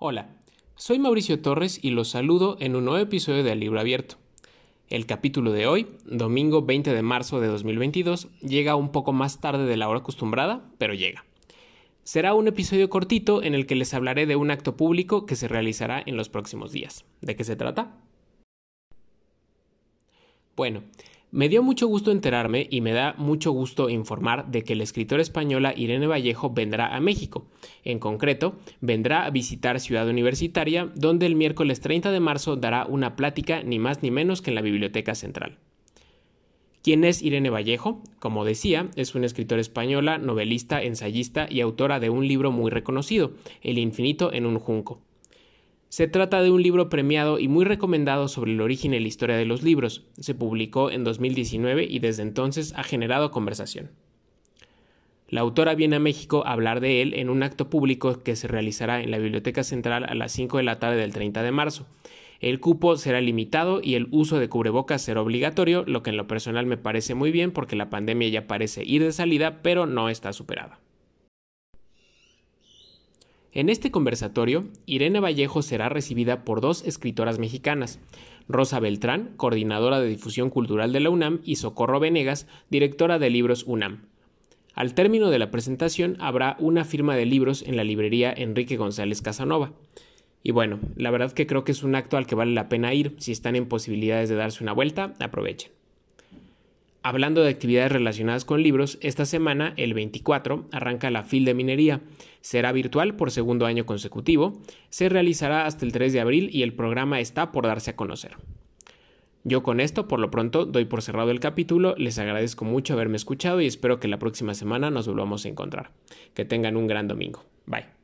Hola, soy Mauricio Torres y los saludo en un nuevo episodio de Libro Abierto. El capítulo de hoy, domingo 20 de marzo de 2022, llega un poco más tarde de la hora acostumbrada, pero llega. Será un episodio cortito en el que les hablaré de un acto público que se realizará en los próximos días. ¿De qué se trata? Bueno, me dio mucho gusto enterarme y me da mucho gusto informar de que la escritora española Irene Vallejo vendrá a México. En concreto, vendrá a visitar Ciudad Universitaria, donde el miércoles 30 de marzo dará una plática ni más ni menos que en la Biblioteca Central. ¿Quién es Irene Vallejo? Como decía, es una escritora española, novelista, ensayista y autora de un libro muy reconocido, El infinito en un junco. Se trata de un libro premiado y muy recomendado sobre el origen y la historia de los libros. Se publicó en 2019 y desde entonces ha generado conversación. La autora viene a México a hablar de él en un acto público que se realizará en la Biblioteca Central a las 5 de la tarde del 30 de marzo. El cupo será limitado y el uso de cubrebocas será obligatorio, lo que en lo personal me parece muy bien porque la pandemia ya parece ir de salida, pero no está superada. En este conversatorio, Irene Vallejo será recibida por dos escritoras mexicanas, Rosa Beltrán, coordinadora de difusión cultural de la UNAM, y Socorro Venegas, directora de libros UNAM. Al término de la presentación habrá una firma de libros en la librería Enrique González Casanova. Y bueno, la verdad que creo que es un acto al que vale la pena ir. Si están en posibilidades de darse una vuelta, aprovechen. Hablando de actividades relacionadas con libros, esta semana, el 24, arranca la FIL de Minería. Será virtual por segundo año consecutivo, se realizará hasta el 3 de abril y el programa está por darse a conocer. Yo con esto, por lo pronto, doy por cerrado el capítulo, les agradezco mucho haberme escuchado y espero que la próxima semana nos volvamos a encontrar. Que tengan un gran domingo. Bye.